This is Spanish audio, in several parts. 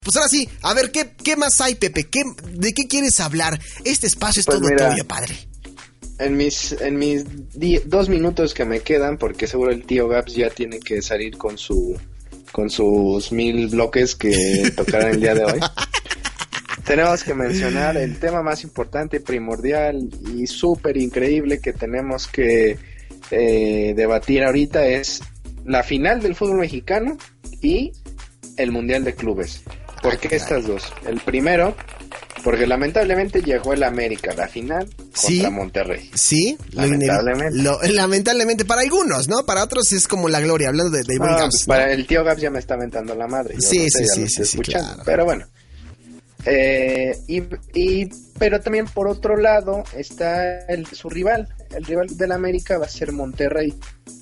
Pues ahora sí, a ver, ¿qué, qué más hay, Pepe? ¿Qué, ¿De qué quieres hablar? Este espacio es Pues todo mira, tuyo, padre. En mis, en mis dos minutos que me quedan, porque seguro el tío Gaps ya tiene que salir con su con sus mil bloques que tocarán el día de hoy. tenemos que mencionar el tema más importante, primordial y súper increíble que tenemos que eh, debatir ahorita es la final del fútbol mexicano y el Mundial de Clubes. ¿Por qué estas dos? El primero, porque lamentablemente llegó el América a la final contra Sí. Monterrey. Sí, Lamentablemente. lo- lamentablemente para algunos, ¿no? Para otros es como la gloria, hablando de, de No, Gaps, pues ¿no? para el tío Gaps ya me está aventando la madre. yo Sí, no sé, sí, sí, sí, sí, claro. Pero bueno. Eh, y, y- pero también por otro lado está el, su rival. El rival del América va a ser Monterrey.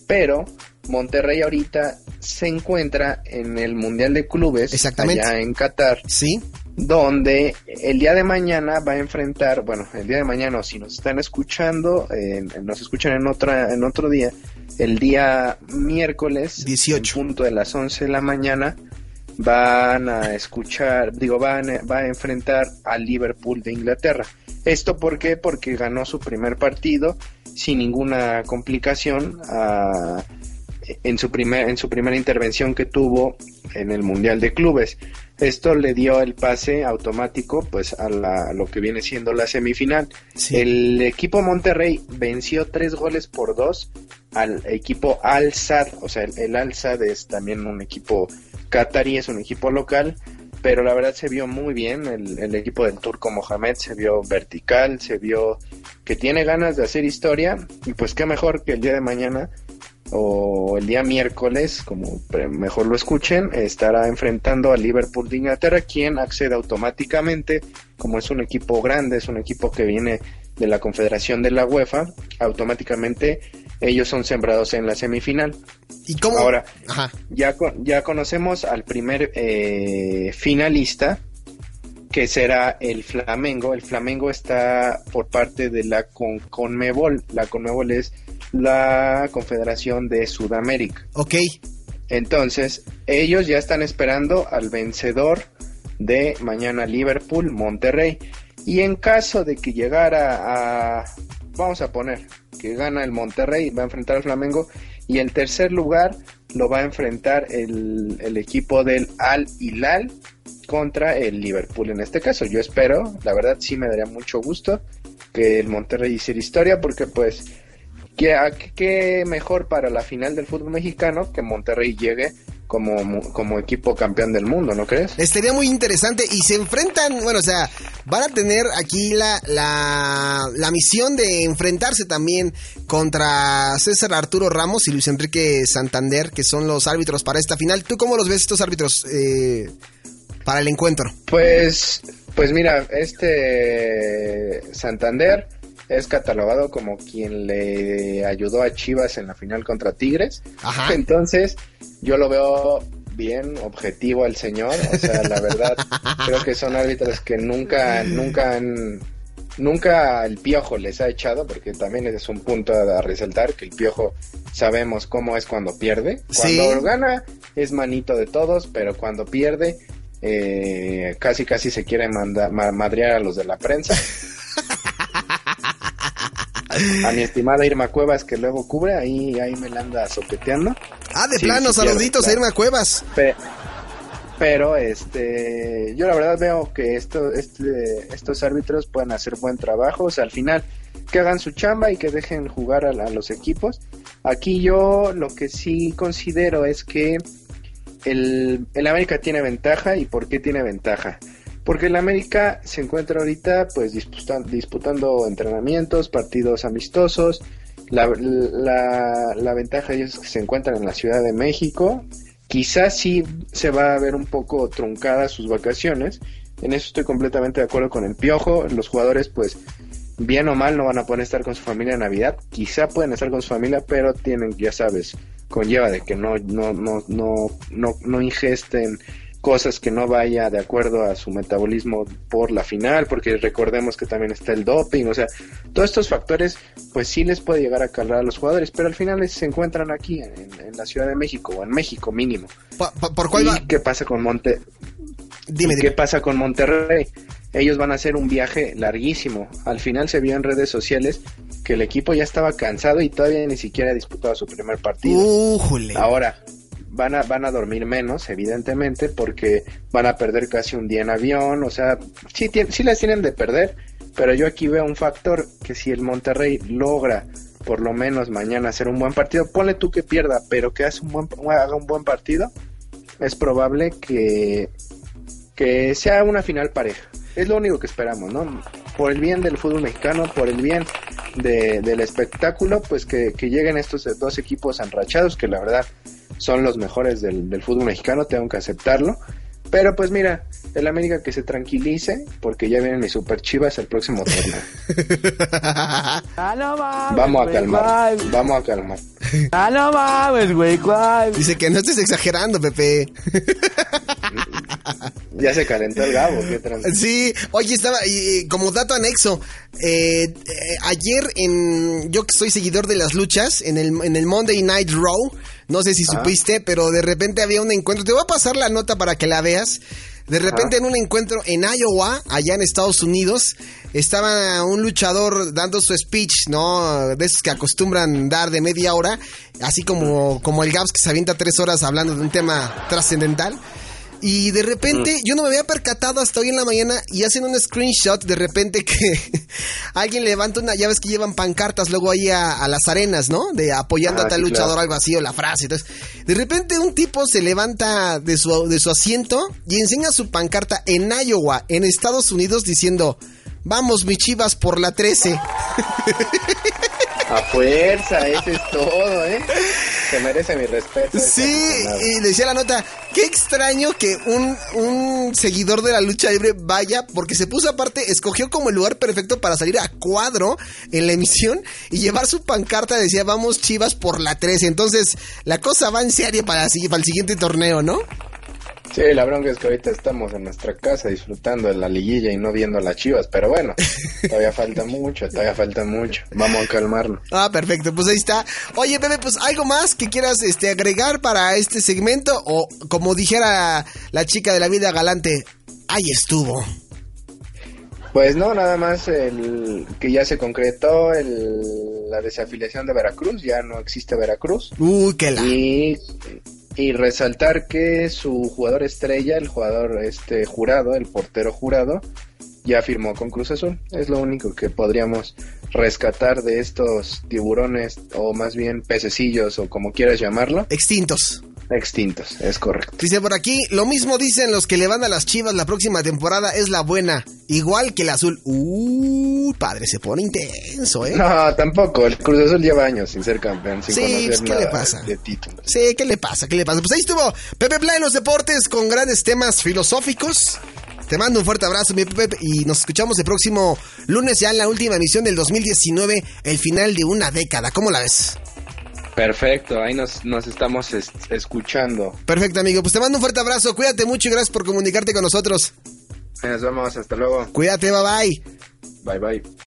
Pero Monterrey ahorita se encuentra en el Mundial de Clubes Exactamente. allá en Qatar. Sí, donde el día de mañana va a enfrentar, bueno, el día de mañana, o si nos están escuchando, eh, nos escuchan en otra, en otro día, el día miércoles, 18. en punto de las 11 de la mañana, van a escuchar, digo, van, a- va a enfrentar al Liverpool de Inglaterra. ¿Esto por qué? Porque ganó su primer partido sin ninguna complicación ah, en, su primer, en su primera intervención que tuvo en el Mundial de Clubes. Esto le dio el pase automático pues a, la- a lo que viene siendo la semifinal. sí. El equipo Monterrey venció tres goles por dos al equipo Al Sadd, o sea, el, el Al Sadd es también un equipo catarí, es un equipo local, pero la verdad se vio muy bien, el, el equipo del turco Mohamed se vio vertical, se vio que tiene ganas de hacer historia, y pues qué mejor que el día de mañana o el día miércoles, como mejor lo escuchen, estará enfrentando al Liverpool de Inglaterra, quien accede automáticamente, como es un equipo grande, es un equipo que viene de la Confederación de la UEFA, automáticamente ellos son sembrados en la semifinal. ¿Y cómo? Ahora, Ajá. ya, ya conocemos al primer eh, finalista, que será el Flamengo. El Flamengo está por parte de la Con- Conmebol. La Conmebol es la Confederación de Sudamérica. Ok. Entonces, ellos ya están esperando al vencedor de mañana Liverpool, Monterrey. Y en caso de que llegara a, vamos a poner, que gana el Monterrey, va a enfrentar al Flamengo. Y el tercer lugar lo va a enfrentar el, el equipo del Al Hilal contra el Liverpool en este caso. Yo espero, la verdad sí me daría mucho gusto que el Monterrey hiciera historia porque pues ¿Qué, qué- mejor para la final del fútbol mexicano que Monterrey llegue como, como equipo campeón del mundo, ¿no crees? Estaría muy interesante y se enfrentan, bueno, o sea, van a tener aquí la, la, la misión de enfrentarse también contra César Arturo Ramos y Luis Enrique Santander, que son los árbitros para esta final. ¿Tú cómo los ves estos árbitros eh, para el encuentro? Pues, pues mira, este Santander es catalogado como quien le ayudó a Chivas en la final contra Tigres. Ajá. Entonces, yo lo veo bien objetivo al señor. O sea, la verdad, creo que son árbitros que nunca, nunca han, nunca el piojo les ha echado, porque también es un punto a, resaltar que el piojo sabemos cómo es cuando pierde. Sí. Cuando gana es manito de todos, pero cuando pierde, eh, casi casi se quiere manda- ma- madrear a los de la prensa. A mi estimada Irma Cuevas que luego cubre, ahí, ahí me la anda sopeteando. Ah, de Sí, plano, sí, claro, saluditos a. Irma Cuevas. Pe- Pero este, yo la verdad veo que esto, este, estos árbitros pueden hacer buen trabajo, o sea, al final que hagan su chamba y que dejen jugar a, a los equipos. Aquí yo lo que sí considero es que el, el América tiene ventaja y ¿por qué tiene ventaja? Porque el América se encuentra ahorita pues disputan- disputando entrenamientos, partidos amistosos. La, ventaja ellos es que se encuentran en la Ciudad de México quizás sí se va a ver un poco truncada sus vacaciones. En eso estoy completamente de acuerdo con el Piojo. Los jugadores, pues, bien o mal, no van a poder estar con su familia en Navidad. Quizá pueden estar con su familia, pero tienen, ya sabes, conlleva de que no, no, no, no, no, no ingesten cosas que no vaya de acuerdo a su metabolismo por la final, porque recordemos que también está el doping, o sea, todos estos factores pues sí les puede llegar a calar a los jugadores, pero al final se encuentran aquí en, la Ciudad de México o en México mínimo. ¿Por, cuál ¿Y qué pasa con Monte? Dime, ¿Qué pasa con Monterrey? Ellos van a hacer un viaje larguísimo. Al final se vio en redes sociales que el equipo ya estaba cansado y todavía ni siquiera ha disputado su primer partido. Ahora, van a, van a dormir menos, evidentemente, porque van a perder casi un día en avión, o sea, sí, sí las tienen de perder, pero yo aquí veo un factor que si el Monterrey logra por lo menos mañana hacer un buen partido, ponle tú que pierda, pero que hace un buen, haga un buen partido, es probable que, que sea una final pareja. Es lo único que esperamos, ¿no? Por el bien del fútbol mexicano, por el bien del espectáculo, pues que, que lleguen estos dos equipos enrachados, que la verdad son los mejores del, fútbol mexicano, tengo que aceptarlo. Pero pues mira, el América que se tranquilice porque ya vienen mis super chivas el próximo torneo. Vamos a calmar, vamos a calmar. Ah, no mames, güey, Dice que no estés exagerando, Pepe. ya se calentó el gabo, qué Sí, oye, estaba, y, como dato anexo, eh, eh, ayer en, yo que soy seguidor de las luchas, en el, en el Monday Night Raw, no sé si supiste, pero de repente había un encuentro. Te voy a pasar la nota para que la veas. De repente en un encuentro en Iowa, allá en Estados Unidos, estaba un luchador dando su speech, ¿no? De esos que acostumbran dar de media hora, así como, como el Gabs que se avienta tres horas hablando de un tema trascendental. Y de repente, yo no me había percatado hasta hoy en la mañana y hacen un screenshot de repente que alguien levanta una, ya ves que llevan pancartas luego ahí a, las arenas, ¿no? De apoyando a ah, tal luchador, algo así, o la frase. Entonces, de repente un tipo se levanta de su, de su asiento y enseña su pancarta en Iowa, en Estados Unidos, diciendo, vamos mi chivas por la 13. A fuerza, eso es todo, ¿eh? Se merece mi respeto. Sí, y decía la nota, qué extraño que un, un seguidor de la lucha libre vaya, porque se puso aparte, escogió como el lugar perfecto para salir a cuadro en la emisión y llevar su pancarta, decía, vamos chivas por la 13. Entonces, la cosa va en para, para el siguiente torneo, ¿no? Sí, la bronca es que ahorita estamos en nuestra casa disfrutando de la liguilla y no viendo las chivas, pero bueno, todavía falta mucho, todavía falta mucho. Vamos a calmarnos. Ah, perfecto, pues ahí está. Oye, Pepe, pues algo más que quieras este, agregar para este segmento o como dijera la chica de la vida galante, ahí estuvo. Pues no, nada más el que ya se concretó el, la desafiliación de Veracruz, ya no existe Veracruz. Uy, qué la. Y y resaltar que su jugador estrella, el jugador este jurado, el portero jurado, ya firmó con Cruz Azul. Es lo único que podríamos rescatar de estos tiburones, o más bien pececillos, o como quieras llamarlo. Extintos. Extintos, es correcto. Dice por aquí, lo mismo dicen los que le van a las chivas la próxima temporada es la buena, igual que el azul. Uh, padre, se pone intenso, ¿eh? No, tampoco, el Cruz Azul lleva años sin ser campeón, sin sí, pues, ¿qué le pasa? Sí, ¿qué le pasa? ¿Qué le pasa? Pues ahí estuvo Pepe Play en los deportes con grandes temas filosóficos. Te mando un fuerte abrazo, mi Pepe, y nos escuchamos el próximo lunes ya en la última emisión del 2019, el final de una década. ¿Cómo la ves? Perfecto, ahí nos, estamos escuchando. Perfecto, amigo. Pues te mando un fuerte abrazo, cuídate mucho y gracias por comunicarte con nosotros. Nos vemos, hasta luego. Cuídate, bye bye. Bye bye.